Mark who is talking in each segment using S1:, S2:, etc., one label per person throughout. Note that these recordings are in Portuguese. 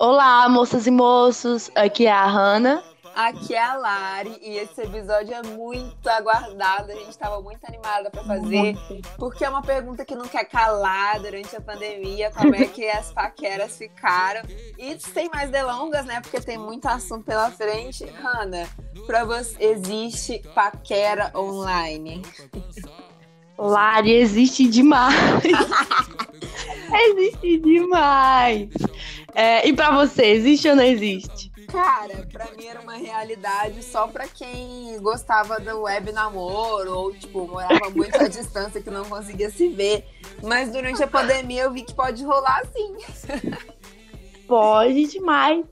S1: Olá, moças e moços. Aqui é a Hanna.
S2: Aqui é a Lari e esse episódio é muito aguardado. A gente estava muito animada para fazer, porque é uma pergunta que não quer calar durante a pandemia, como é que as paqueras ficaram. E sem mais delongas, né? Porque tem muito assunto pela frente. Hanna, para você existe paquera online?
S1: Lari, existe demais. existe demais. É, e para você, existe ou não existe?
S2: Cara, pra mim era uma realidade só pra quem gostava do web namoro ou, tipo, morava muito à distância que não conseguia se ver. Mas durante a pandemia eu vi que pode rolar sim.
S1: Pode demais.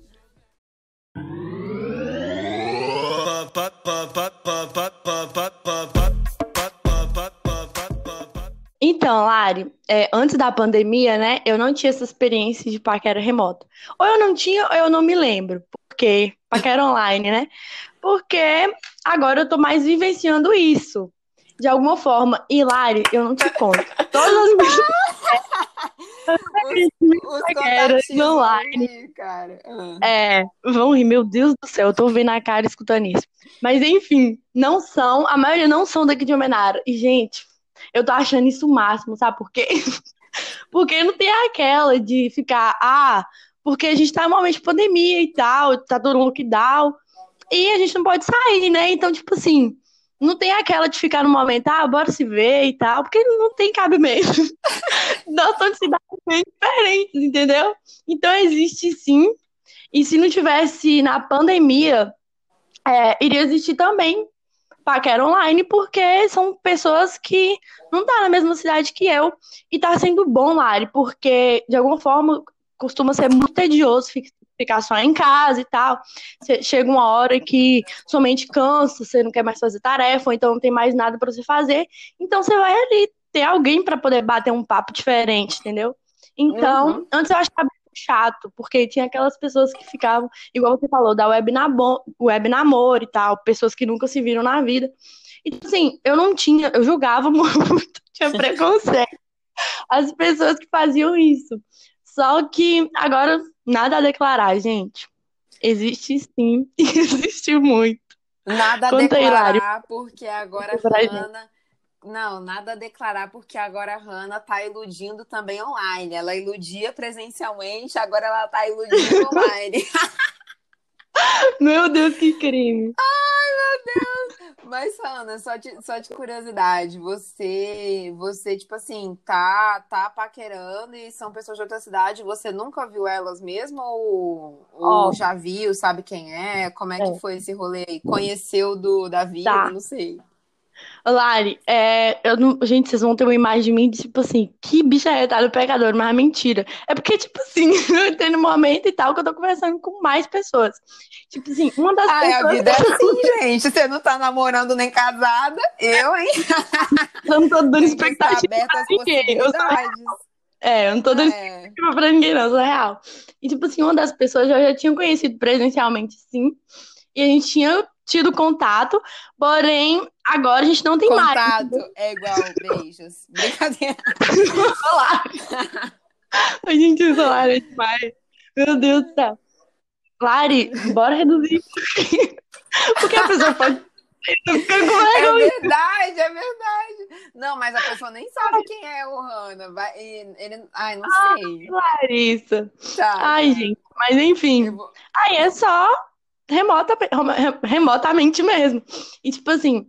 S1: Então, Lari, é, antes da pandemia, né, eu não tinha essa experiência de paquera remota. Ou eu não tinha, ou eu não me lembro. Porque paquera online, né? Porque agora eu tô mais vivenciando isso. De alguma forma. E, Lari, eu não te conto. Todas as minhas
S2: os, paqueras online. cara.
S1: Uhum. É, vão rir, meu Deus do céu, eu tô vendo a cara escutando isso. Mas, enfim, não são, a maioria não são daqui de Homenara. E, gente eu tô achando isso o máximo, sabe por quê? porque não tem aquela de ficar, ah, porque a gente tá de pandemia e tal, tá todo lockdown, e a gente não pode sair, né? Então, tipo assim, não tem aquela de ficar no momento, ah, bora se ver e tal, porque não tem cabimento. Nós somos cidades bem diferentes, entendeu? Então existe sim. E se não tivesse na pandemia, é, iria existir também paquera online, porque são pessoas que não tá na mesma cidade que eu. E tá sendo bom, Lari, porque de alguma forma costuma ser muito tedioso ficar só em casa e tal. Chega uma hora que somente cansa, você não quer mais fazer tarefa, ou então não tem mais nada para você fazer. Então você vai ali ter alguém para poder bater um papo diferente, entendeu? Então, uhum. antes eu achava chato, porque tinha aquelas pessoas que ficavam, igual você falou, da web, nabo, web namoro e tal, pessoas que nunca se viram na vida. E tipo assim, eu não tinha, eu julgava muito, tinha preconceito. As pessoas que faziam isso. Só que agora nada a declarar, gente. Existe sim, existe muito.
S2: Nada a Conta declarar, aí, porque agora a Hannah não, nada a declarar, porque agora a Hanna tá iludindo também online. Ela iludia presencialmente, agora ela tá iludindo online.
S1: Meu Deus, que crime!
S2: Ai, meu Deus! Mas, Hanna, só de, só de curiosidade, você, você, tipo assim, tá, tá paquerando e são pessoas de outra cidade, você nunca viu elas mesmo ou, ou oh. já viu, sabe quem é? Como é, é. que foi esse rolê? Conheceu do, da vida? Tá. Não sei.
S1: Lari, é, eu não, gente, vocês vão ter uma imagem de mim, de, tipo assim, que bicha retada pecador, mas é mentira. É porque, tipo assim, tenho um momento e tal que eu tô conversando com mais pessoas. Tipo assim, uma das
S2: Ai,
S1: pessoas.
S2: a vida é assim, gente. Você não tá namorando nem casada, eu, hein?
S1: Eu não tô dando expectativa pra ninguém. Eu sou é, eu não tô dando é. expectativa pra ninguém, não, sou real. E, tipo assim, uma das pessoas eu já tinha conhecido presencialmente, sim. E a gente tinha tido contato, porém, agora a gente não tem
S2: contato
S1: mais.
S2: Contato é igual beijos. Brincadeira.
S1: a gente, é demais. Meu Deus do céu. Lari, bora reduzir. Porque a pessoa pode.
S2: É verdade, é verdade. Não, mas a pessoa nem sabe quem é o Hanna. Vai, ele, ai, não ah, sei.
S1: Larissa. Tá, ai, gente, mas enfim. Vou... Aí é só remota, remotamente mesmo. E tipo assim,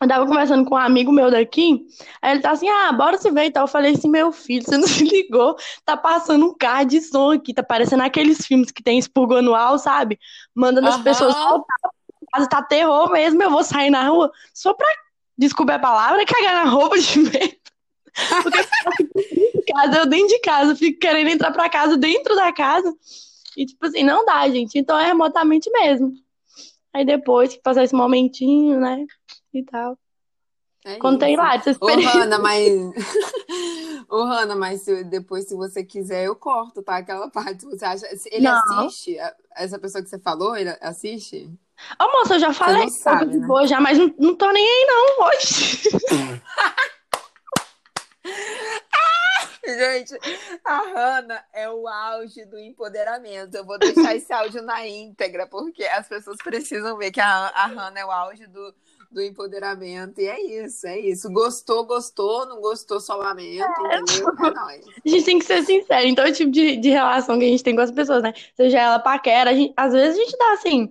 S1: eu tava conversando com um amigo meu daqui, aí ele tá assim, ah, bora se ver e tal. Eu falei assim, meu filho, você não se ligou? Tá passando um card de som aqui, tá parecendo aqueles filmes que tem expurgo anual, sabe? Mandando uhum. as pessoas soltar. Tá terror mesmo, eu vou sair na rua só pra descobrir a palavra e cagar na roupa de medo. Porque eu, casa, eu dentro de casa, fico querendo entrar pra casa dentro da casa. E, tipo assim, não dá, gente. Então é remotamente mesmo. Aí depois que passar esse momentinho, né? E tal. É lá essa experiência.
S2: Ô, Hanna, mas. Ô, Hanna, mas se, depois, se você quiser, eu corto, tá? Aquela parte. Você acha. Ele não. assiste? Essa pessoa que você falou, ele assiste?
S1: Ô, moça, eu já falei que sabe, né? boa já, mas não, não tô nem aí, não, hoje.
S2: Gente, a Hanna é o auge do empoderamento. Eu vou deixar esse áudio na íntegra, porque as pessoas precisam ver que a, a Hanna é o auge do, do empoderamento. E é isso, é isso. Gostou, gostou, não gostou, só lamento, é. entendeu? É nóis.
S1: A gente tem que ser sincero. Então, o tipo de, de relação que a gente tem com as pessoas, né? Seja ela paquera, gente, às vezes a gente dá assim.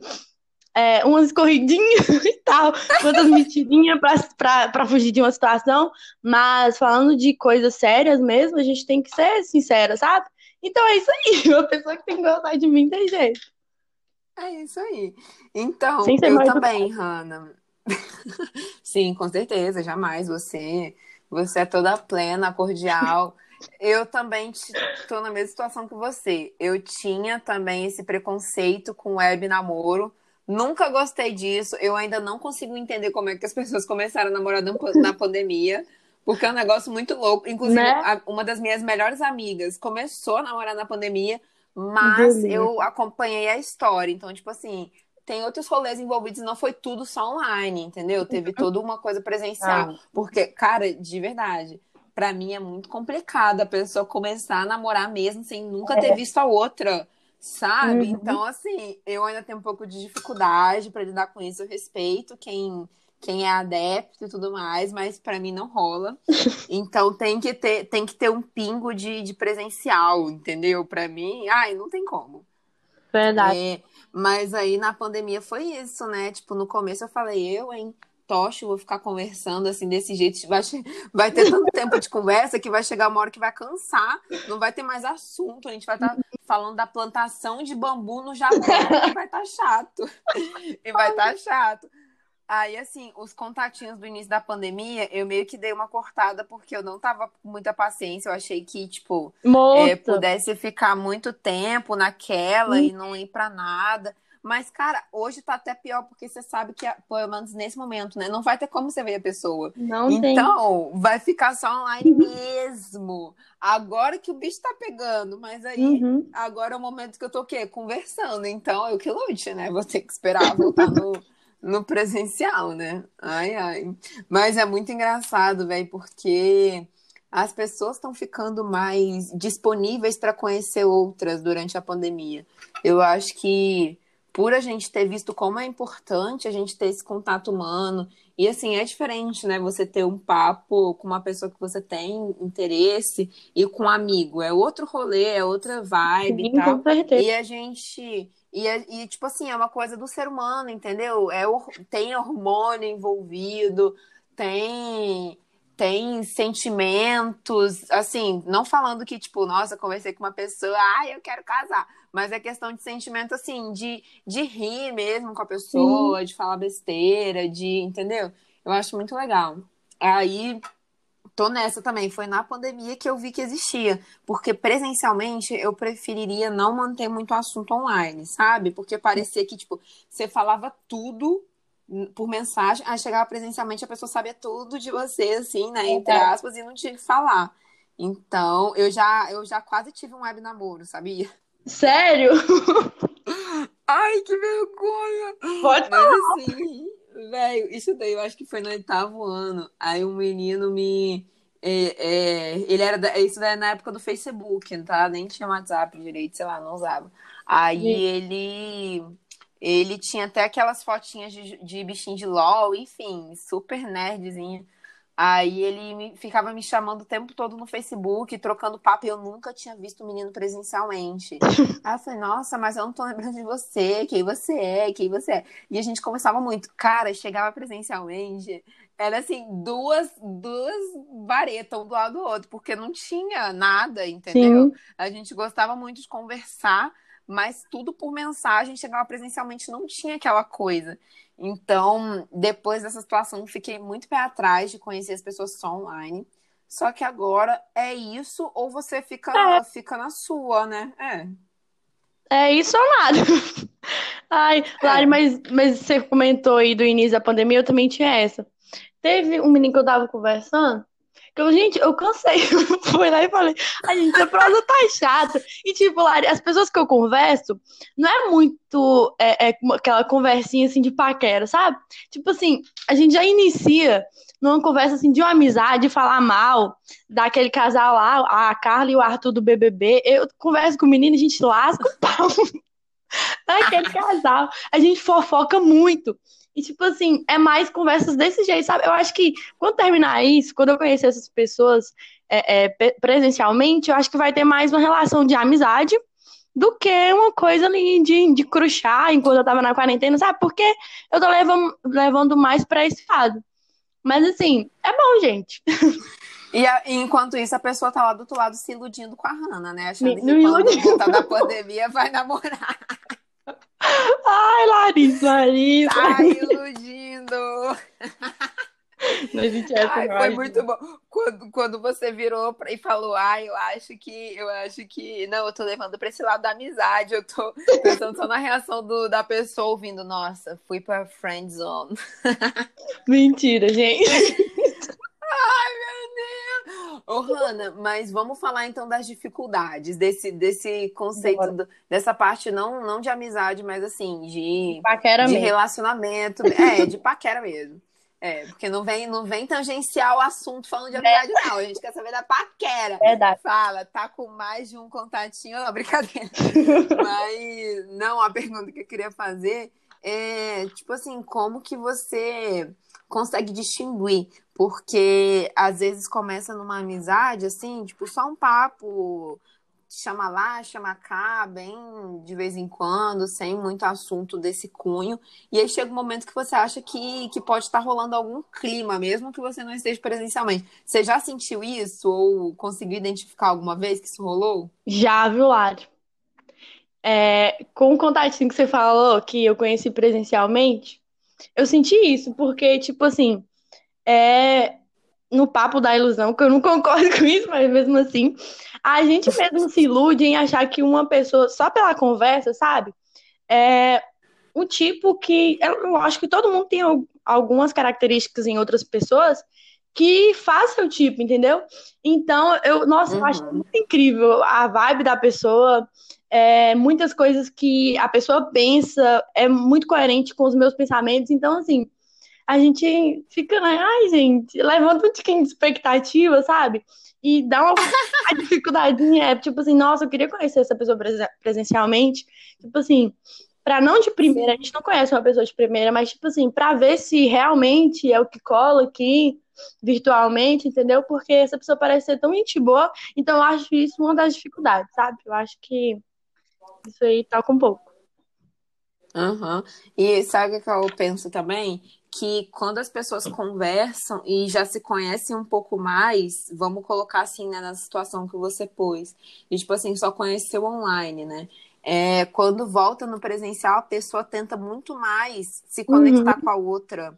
S1: É, umas corridinhas e tal, outras mexidinhas pra fugir de uma situação, mas falando de coisas sérias mesmo, a gente tem que ser sincera, sabe? Então é isso aí, uma pessoa que tem que gostar de mim tem jeito.
S2: É isso aí. Então, eu também, Hanna. Sim, com certeza, jamais. Você, você é toda plena, cordial. Eu também estou na mesma situação que você. Eu tinha também esse preconceito com web namoro. Nunca gostei disso. Eu ainda não consigo entender como é que as pessoas começaram a namorar na pandemia. Porque é um negócio muito louco. Inclusive, né? uma das minhas melhores amigas começou a namorar na pandemia, mas eu acompanhei a história. Então, tipo assim, tem outros rolês envolvidos, não foi tudo só online, entendeu? Teve toda uma coisa presencial. Ah. Porque, cara, de verdade, para mim é muito complicado a pessoa começar a namorar mesmo sem nunca ter é. visto a outra, sabe? Uhum. Então, assim, eu ainda tenho um pouco de dificuldade para lidar com isso. Eu respeito quem quem é adepto e tudo mais, mas para mim não rola. Então tem que ter, tem que ter um pingo de, de presencial, entendeu? Para mim, ai, não tem como.
S1: Verdade. É,
S2: mas aí na pandemia foi isso, né? Tipo, no começo eu falei, eu, hein? Tocho, vou ficar conversando assim desse jeito, vai, vai ter tanto tempo de conversa que vai chegar uma hora que vai cansar, não vai ter mais assunto, a gente vai estar tá falando da plantação de bambu no Japão, e vai estar tá chato. E vai estar tá chato. Aí, assim, os contatinhos do início da pandemia, eu meio que dei uma cortada porque eu não tava com muita paciência. Eu achei que, tipo, é, pudesse ficar muito tempo naquela e não ir pra nada. Mas, cara, hoje tá até pior, porque você sabe que, pelo menos nesse momento, né? Não vai ter como você ver a pessoa.
S1: Não
S2: então,
S1: tem.
S2: vai ficar só online mesmo. Agora que o bicho tá pegando, mas aí, uhum. agora é o momento que eu tô o quê? Conversando. Então, eu que lute, né? Vou ter que esperar voltar no no presencial, né? Ai, ai. Mas é muito engraçado, velho, porque as pessoas estão ficando mais disponíveis para conhecer outras durante a pandemia. Eu acho que por a gente ter visto como é importante a gente ter esse contato humano. E assim, é diferente, né? Você ter um papo com uma pessoa que você tem interesse e com um amigo. É outro rolê, é outra vibe Sim, e tal. E a gente e, e, tipo assim, é uma coisa do ser humano, entendeu? É, tem hormônio envolvido, tem tem sentimentos, assim, não falando que, tipo, nossa, conversei com uma pessoa, ah, eu quero casar, mas é questão de sentimento, assim, de, de rir mesmo com a pessoa, Sim. de falar besteira, de, entendeu? Eu acho muito legal. Aí, tô nessa também. Foi na pandemia que eu vi que existia. Porque presencialmente eu preferiria não manter muito assunto online, sabe? Porque parecia que, tipo, você falava tudo por mensagem, aí chegava presencialmente, a pessoa sabia tudo de você, assim, né? Entre aspas, e não tinha que falar. Então, eu já, eu já quase tive um web namoro, sabia?
S1: Sério?
S2: Ai, que vergonha!
S1: Pode
S2: Mas assim, velho, isso daí eu acho que foi no oitavo ano. Aí um menino me. É, é, ele era. Da, isso daí é na época do Facebook, tá? Nem tinha WhatsApp direito, sei lá, não usava. Aí ele. Ele tinha até aquelas fotinhas de, de bichinho de LOL, enfim, super nerdzinho. Aí ele me, ficava me chamando o tempo todo no Facebook, trocando papo, e eu nunca tinha visto o menino presencialmente. Aí eu falei, nossa, mas eu não tô lembrando de você, quem você é, quem você é. E a gente conversava muito. Cara, chegava presencialmente, era assim, duas, duas varetas um do lado do outro, porque não tinha nada, entendeu? Sim. A gente gostava muito de conversar, mas tudo por mensagem, chegava presencialmente, não tinha aquela coisa. Então, depois dessa situação, fiquei muito pé atrás de conhecer as pessoas só online. Só que agora é isso, ou você fica, é. fica na sua, né? É.
S1: É isso ou nada. Ai, é. Lari, mas, mas você comentou aí do início da pandemia, eu também tinha essa. Teve um menino que eu tava conversando, Que gente, eu cansei. Fui lá e falei, a gente, a prosa tá chata. E, tipo, Lari, as pessoas que eu converso, não é muito é, é, aquela conversinha assim de paquera, sabe? Tipo assim, a gente já inicia numa conversa assim de uma amizade, falar mal daquele casal lá, a Carla e o Arthur do BBB. Eu converso com o menino, a gente lasca o pau naquele casal. A gente fofoca muito. E, tipo assim, é mais conversas desse jeito, sabe? Eu acho que quando terminar isso, quando eu conhecer essas pessoas é, é, presencialmente, eu acho que vai ter mais uma relação de amizade do que uma coisa ali de, de cruxar enquanto eu tava na quarentena, sabe? Porque eu tô levando, levando mais pra esse lado. Mas assim, é bom, gente.
S2: E, a, enquanto isso, a pessoa tá lá do outro lado se iludindo com a Rana, né? Achando Me, que quando voltar da pandemia vai namorar.
S1: Ai, Larissa, Larissa.
S2: Tá iludindo.
S1: Não existe essa
S2: Ai, foi muito bom. Quando, quando você virou e falou, ai, eu acho que, eu acho que. Não, eu tô levando pra esse lado da amizade. Eu tô pensando só na reação do, da pessoa ouvindo, nossa, fui pra friend zone.
S1: Mentira, gente.
S2: ai, meu Ô, Hanna, mas vamos falar então das dificuldades, desse, desse conceito, do, dessa parte não, não de amizade, mas assim, de,
S1: paquera
S2: de
S1: mesmo.
S2: relacionamento. É, de paquera mesmo. É, porque não vem, não vem tangencial o assunto falando de amizade, é. não. A gente quer saber da paquera.
S1: Verdade.
S2: Fala, tá com mais de um contatinho? Não, brincadeira. Mas, não, a pergunta que eu queria fazer é, tipo assim, como que você consegue distinguir? Porque às vezes começa numa amizade, assim, tipo, só um papo chama lá, chama cá, bem de vez em quando, sem muito assunto desse cunho. E aí chega um momento que você acha que, que pode estar rolando algum clima, mesmo que você não esteja presencialmente. Você já sentiu isso ou conseguiu identificar alguma vez que isso rolou?
S1: Já, viu, Lari? É, com o contatinho que você falou, que eu conheci presencialmente, eu senti isso, porque, tipo assim, é, no papo da ilusão, que eu não concordo com isso, mas mesmo assim, a gente mesmo se ilude em achar que uma pessoa, só pela conversa, sabe? É um tipo que. Eu acho que todo mundo tem algumas características em outras pessoas que faz seu tipo, entendeu? Então, eu, nossa, uhum. eu acho muito incrível a vibe da pessoa. É, muitas coisas que a pessoa pensa é muito coerente com os meus pensamentos. Então, assim, a gente fica, né? Ai, gente, levanta um tiquinho de expectativa, sabe? E dá uma dificuldade, é tipo assim, nossa, eu queria conhecer essa pessoa presencialmente. Tipo assim, para não de primeira, a gente não conhece uma pessoa de primeira, mas tipo assim, para ver se realmente é o que cola aqui virtualmente, entendeu? Porque essa pessoa parece ser tão gente boa, então eu acho isso uma das dificuldades, sabe? Eu acho que isso aí toca um pouco.
S2: Uhum. E sabe o que eu penso também? que quando as pessoas conversam e já se conhecem um pouco mais, vamos colocar assim, né, na situação que você pôs, e tipo assim, só conheceu online, né? É, quando volta no presencial, a pessoa tenta muito mais se conectar uhum. com a outra.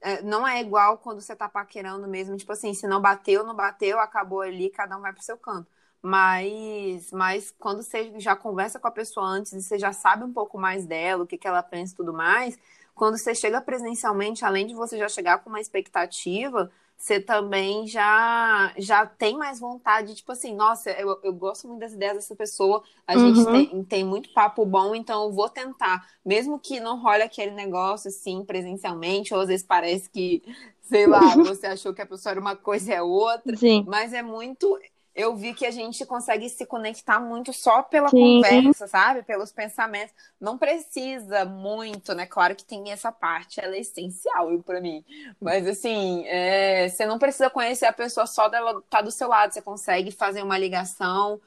S2: É, não é igual quando você tá paquerando mesmo, tipo assim, se não bateu, não bateu, acabou ali, cada um vai pro seu canto. Mas, mas quando você já conversa com a pessoa antes e você já sabe um pouco mais dela, o que, que ela pensa e tudo mais, quando você chega presencialmente, além de você já chegar com uma expectativa, você também já já tem mais vontade, tipo assim, nossa, eu, eu gosto muito das ideias dessa pessoa, a uhum. gente tem, tem muito papo bom, então eu vou tentar, mesmo que não role aquele negócio assim presencialmente, ou às vezes parece que, sei lá, você achou que a pessoa era uma coisa e é outra,
S1: Sim.
S2: mas é muito eu vi que a gente consegue se conectar muito só pela Sim. conversa, sabe? Pelos pensamentos. Não precisa muito, né? Claro que tem essa parte, ela é essencial para mim. Mas assim, é... você não precisa conhecer a pessoa só dela estar tá do seu lado. Você consegue fazer uma ligação,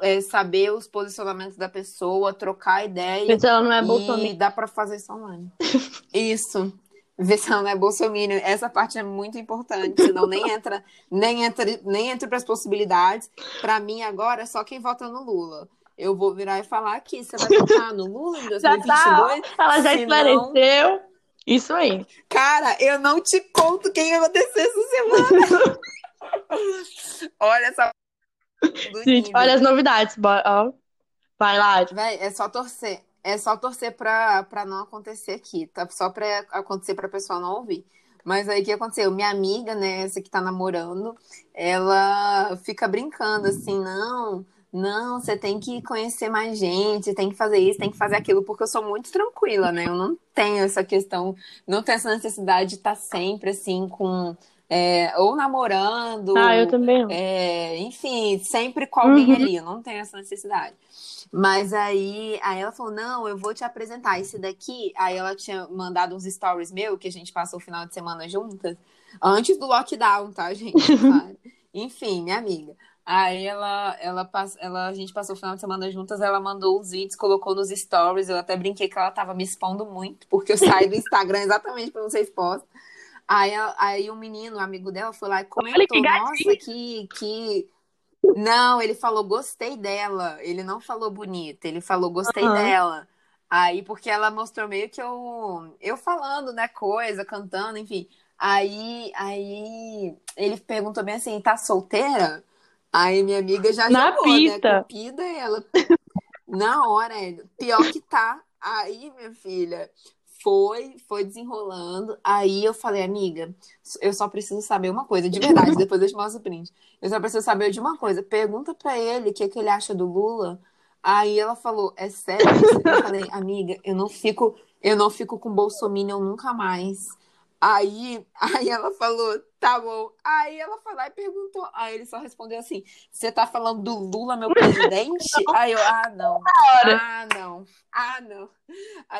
S2: é, saber os posicionamentos da pessoa, trocar ideia.
S1: Mas ela não é Bolsonaro.
S2: E dá para fazer isso online. isso ver se ela não é bolsominion. Essa parte é muito importante, senão nem entra, nem entra, nem entra para as possibilidades. Para mim agora é só quem vota no Lula. Eu vou virar e falar aqui, você vai votar no Lula em 2022? Já
S1: tá, ela já esclareceu. Isso aí.
S2: Cara, eu não te conto quem vai acontecer essa semana. olha essa
S1: Gente, olha as novidades. Vai lá.
S2: Véi, é só torcer. É só torcer para não acontecer aqui, tá? Só para acontecer para a pessoa não ouvir. Mas aí o que aconteceu? Minha amiga, né, essa que tá namorando, ela fica brincando assim, não, não, você tem que conhecer mais gente, tem que fazer isso, tem que fazer aquilo, porque eu sou muito tranquila, né? Eu não tenho essa questão, não tenho essa necessidade de estar sempre assim com. É, ou namorando.
S1: Ah, eu também.
S2: É, enfim, sempre com alguém uhum. ali, eu não tenho essa necessidade. Mas aí, aí ela falou: não, eu vou te apresentar esse daqui. Aí ela tinha mandado uns stories meu, que a gente passou o final de semana juntas, antes do lockdown, tá, gente? Enfim, minha amiga. Aí ela, ela, ela, a gente passou o final de semana juntas, ela mandou os vídeos, colocou nos stories. Eu até brinquei que ela tava me expondo muito, porque eu saí do Instagram exatamente para vocês postar. Aí, aí um menino, um amigo dela, foi lá e comentou, que nossa, que, que. Não, ele falou gostei dela. Ele não falou bonita, ele falou gostei uhum. dela. Aí, porque ela mostrou meio que eu, eu falando, né, coisa, cantando, enfim. Aí, aí ele perguntou bem assim, tá solteira? Aí minha amiga já
S1: Na jogou, né? pista.
S2: né? Cupida ela. Na hora, pior que tá. Aí, minha filha, foi, foi desenrolando. Aí eu falei, amiga, eu só preciso saber uma coisa, de verdade, depois eu te mostro o print. Eu só preciso saber de uma coisa. Pergunta pra ele o que, que ele acha do Lula. Aí ela falou, é sério? Eu falei, amiga, eu não fico, eu não fico com Bolsonaro nunca mais. Aí, aí ela falou, tá bom. Aí ela foi lá e perguntou. Aí ele só respondeu assim: Você tá falando do Lula, meu presidente? aí eu, ah, não. Ah, não. Ah, não.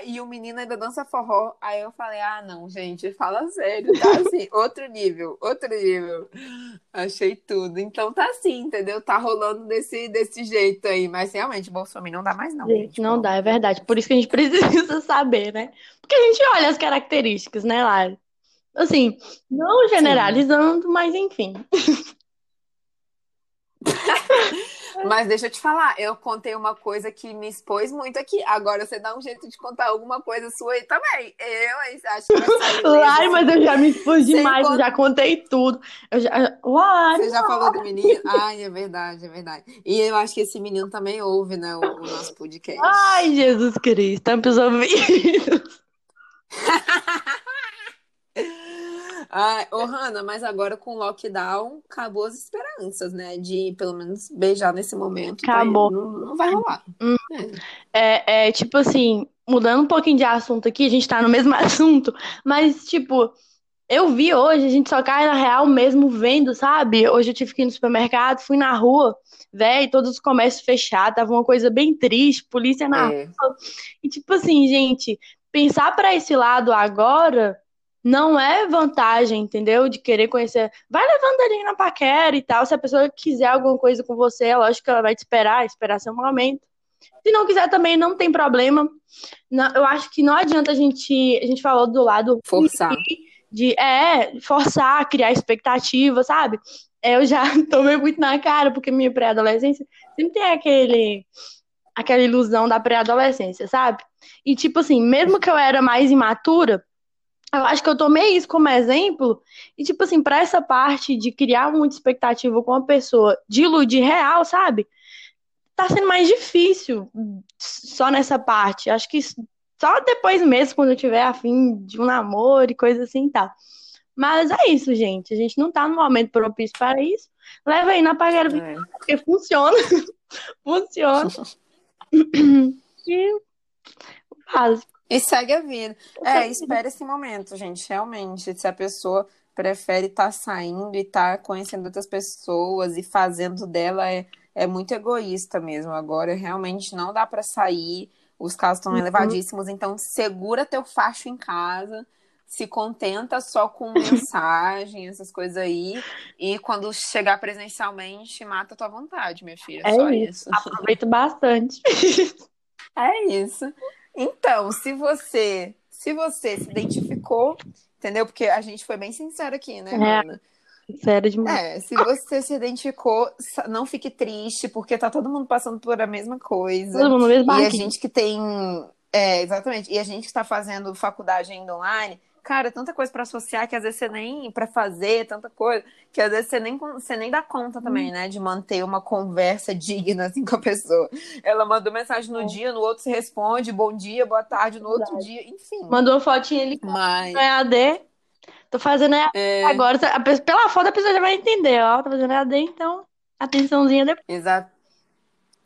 S2: E o menino ainda dança forró. Aí eu falei, ah, não, gente, fala sério, tá assim, outro nível, outro nível. Achei tudo. Então tá assim, entendeu? Tá rolando desse, desse jeito aí. Mas realmente, Bolsonaro não dá mais, não.
S1: Gente, gente não dá, é verdade. Por isso que a gente precisa saber, né? Porque a gente olha as características, né, Lari? Assim, não generalizando, Sim. mas enfim.
S2: Mas deixa eu te falar, eu contei uma coisa que me expôs muito aqui. Agora você dá um jeito de contar alguma coisa sua aí também. Eu acho que vai sair.
S1: Ai, mas eu já me expus demais, eu já contei tudo. Eu já... Uai,
S2: você já falou do menino? Ai, é verdade, é verdade. E eu acho que esse menino também ouve, né, o, o nosso podcast.
S1: Ai, Jesus Cristo, tampa os ouvidos.
S2: Ah, ô, Hanna, mas agora com o lockdown, acabou as esperanças, né? De pelo menos beijar nesse momento.
S1: Tá acabou.
S2: Não, não, vai rolar.
S1: Hum. É. é. É, tipo assim, mudando um pouquinho de assunto aqui, a gente tá no mesmo assunto, mas, tipo, eu vi hoje, a gente só cai na real mesmo vendo, sabe? Hoje eu tive que ir no supermercado, fui na rua, velho, todos os comércios fechados, tava uma coisa bem triste, polícia na é. rua. E, tipo assim, gente, pensar para esse lado agora não é vantagem, entendeu? De querer conhecer. Vai levando ali na paquera e tal. Se a pessoa quiser alguma coisa com você, é lógico que ela vai te esperar, esperar seu momento. Se não quiser também, não tem problema. Não, eu acho que não adianta a gente. A gente falou do lado.
S2: Forçar.
S1: De, é, forçar, criar expectativa, sabe? É, eu já tomei muito na cara, porque minha pré-adolescência sempre tem aquele. Aquela ilusão da pré-adolescência, sabe? E, tipo assim, mesmo que eu era mais imatura, eu acho que eu tomei isso como exemplo, e, tipo assim, para essa parte de criar muita expectativa com a pessoa, de iludir real, sabe? Tá sendo mais difícil só nessa parte. Acho que só depois mesmo, quando eu tiver afim de um namoro e coisa assim e tal. Mas é isso, gente. A gente não tá no momento propício para isso. Leva aí na pagueira, é. porque funciona. funciona. e o básico.
S2: E segue a vida. É, espera esse momento, gente, realmente. Se a pessoa prefere estar tá saindo e estar tá conhecendo outras pessoas e fazendo dela, é, é muito egoísta mesmo. Agora, realmente, não dá para sair. Os casos estão uhum. elevadíssimos, então segura teu facho em casa se contenta só com mensagem, essas coisas aí. E quando chegar presencialmente, mata a tua vontade, minha filha. É só isso. isso.
S1: Aproveito bastante.
S2: é isso. Então, se você, se você se identificou, entendeu? Porque a gente foi bem sincero aqui, né, é. Ana?
S1: Sério demais.
S2: É, se você se identificou, não fique triste, porque tá todo mundo passando por a mesma coisa.
S1: Todo mundo mesmo
S2: E a gente que tem. É, exatamente. E a gente que está fazendo faculdade ainda online, cara, tanta coisa para associar que às vezes você nem para fazer, tanta coisa, que às vezes você nem, você nem dá conta também, hum. né, de manter uma conversa digna assim com a pessoa. Ela mandou mensagem no é. dia, no outro você responde, bom dia, boa tarde, no outro dia, enfim.
S1: Mandou uma fotinha ali
S2: Mas...
S1: no EAD. Tô fazendo EAD
S2: É,
S1: agora. a pe- Pela foto a pessoa já vai entender, ó. Tô fazendo EAD, então atençãozinha depois.
S2: exa-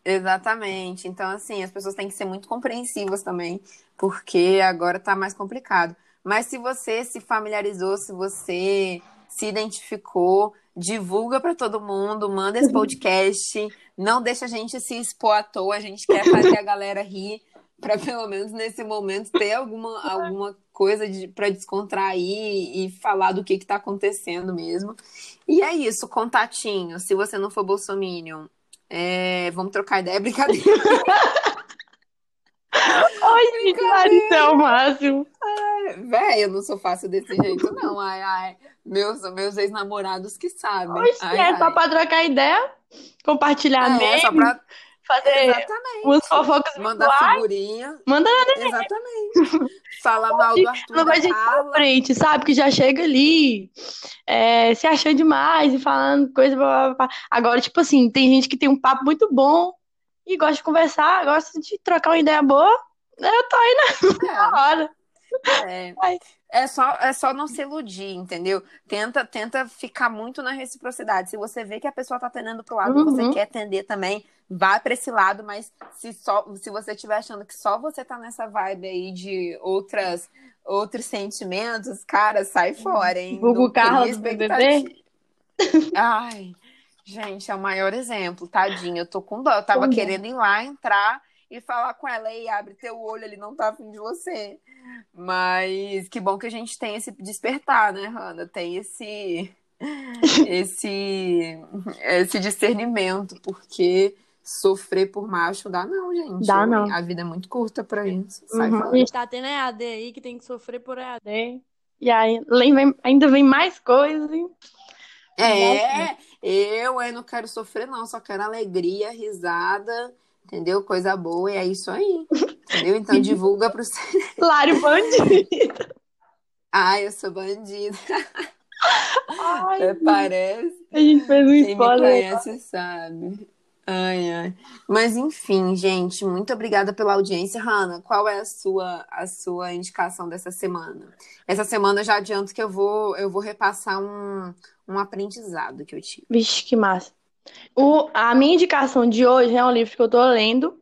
S2: exatamente. Então, assim, as pessoas têm que ser muito compreensivas também, porque agora tá mais complicado. Mas se você se familiarizou, se você se identificou, divulga para todo mundo, manda esse podcast, não deixa a gente se expor à toa, a gente quer fazer a galera rir, para pelo menos nesse momento ter alguma, alguma coisa de, para descontrair e falar do que está acontecendo mesmo. E é isso, contatinho. Se você não for bolsominion, é, vamos trocar ideia, brincadeira.
S1: Ai, é o máximo.
S2: Véi, eu não sou fácil desse jeito, não. Ai, ai. Meus, meus ex-namorados que sabem.
S1: Oxe,
S2: Ai,
S1: é
S2: ai.
S1: só pra trocar ideia, compartilhar
S2: É, só pra
S1: fazer
S2: Exatamente.
S1: umas fofocas
S2: mandar
S1: virtuais.
S2: figurinha.
S1: Manda
S2: Exatamente. Falar mal do Arthur
S1: não vai gente pra frente, sabe? Que já chega ali é, se achando demais e falando coisa. blá, blá, blá. Agora, tipo assim, tem gente que tem um papo muito bom e gosta de conversar, gosta de trocar uma ideia boa. Eu tô aí na hora.
S2: É, é, só, é só não se iludir, entendeu? Tenta, tenta ficar muito na reciprocidade. Se você vê que a pessoa tá tendendo pro lado,
S1: Uhum.
S2: você quer tender também, vá pra esse lado, mas se, só, se você estiver achando que só você tá nessa vibe aí de outras, outros sentimentos, cara, sai fora, hein?
S1: Vulgo Carla do BBB.
S2: Ai, gente, é o maior exemplo, tadinho. Eu tô com dó. Eu tava
S1: dó.
S2: querendo ir lá, entrar e falar com ela, ei, abre teu olho, ele não tá afim de você. Mas que bom que a gente tem esse despertar, né, Hanna? Tem esse esse esse discernimento, porque sofrer por macho dá não, gente.
S1: Dá não.
S2: A vida é muito curta pra isso.
S1: Uhum. A gente tá tendo EAD aí que tem que sofrer por EAD. E aí vem- ainda vem mais coisas. hein?
S2: É, eu, eu não quero sofrer, não, só quero alegria, risada, entendeu? Coisa boa, e é isso aí. Entendeu? Então divulga pro.
S1: Lário bandido.
S2: Ai, eu sou bandida.
S1: Ai,
S2: Até parece.
S1: a gente fez um
S2: Quem me
S1: spoiler.
S2: conhece sabe. Ai, ai. Mas enfim, gente, muito obrigada pela audiência. Hanna, qual é a sua, a sua indicação dessa semana? Essa semana eu já adianto que eu vou, eu vou repassar um, um aprendizado que eu tive.
S1: Vixe, que massa. O, a minha indicação de hoje é um livro que eu tô lendo.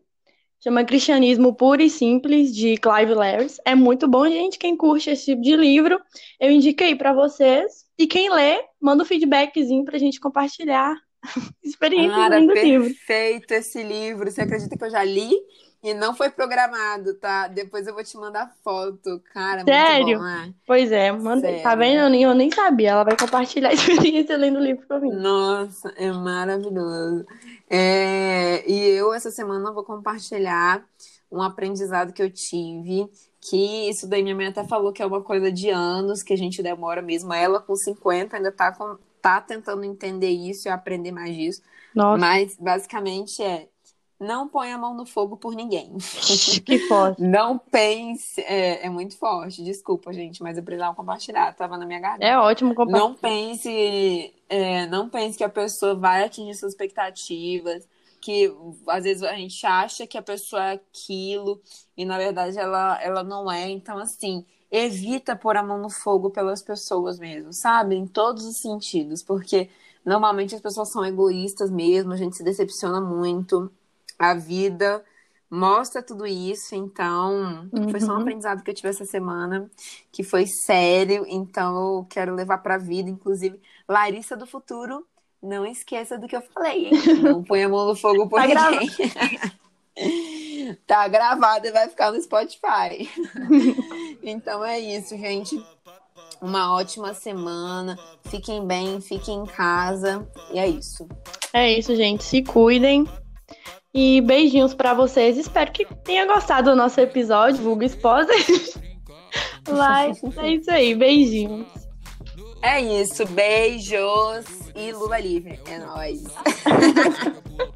S1: Chama Cristianismo Puro e Simples, de Clive Lewis. É muito bom, gente. Quem curte esse tipo de livro, eu indiquei pra vocês. E quem lê, manda um feedbackzinho pra gente compartilhar experiências
S2: Cara,
S1: lendo o livro.
S2: perfeito esse livro. Você acredita que eu já li e não foi programado, tá? Depois eu vou te mandar foto. Cara,
S1: Sério?
S2: bom, né?
S1: Pois é, manda. Tá vendo? Eu nem, eu nem sabia. Ela vai compartilhar a experiência lendo o livro comigo.
S2: Nossa, é maravilhoso. É, e eu, essa semana, vou compartilhar um aprendizado que eu tive, que isso daí minha mãe até falou que é uma coisa de anos, que a gente demora mesmo. Ela, com 50, ainda tá, com, tá tentando entender isso e aprender mais disso.
S1: Nossa,
S2: Mas, basicamente, é não põe a mão no fogo por ninguém.
S1: que forte.
S2: Não pense. É, é muito forte, desculpa, gente, mas eu precisava compartilhar, tava na minha garganta.
S1: É ótimo compartilhar.
S2: Não pense, é, não pense que a pessoa vai atingir suas expectativas, que às vezes a gente acha que a pessoa é aquilo e na verdade ela, ela não é. Então, assim, evita pôr a mão no fogo pelas pessoas mesmo, sabe? Em todos os sentidos, porque normalmente as pessoas são egoístas mesmo, a gente se decepciona muito. A vida mostra tudo isso, então foi só um
S1: Uhum.
S2: aprendizado que eu tive essa semana, que foi sério, então eu quero levar pra vida, inclusive, Larissa do futuro, não esqueça do que eu falei, hein? Não põe a mão no fogo por
S1: Tá
S2: ninguém. tá gravado e vai ficar no Spotify. então é isso, gente. Uma ótima semana. Fiquem bem, fiquem em casa. E é isso.
S1: É isso, gente. Se cuidem. E beijinhos pra vocês. Espero que tenha gostado do nosso episódio, vulgo esposa. Mas é isso aí. Beijinhos.
S2: É isso. Beijos e Lula livre. É nóis.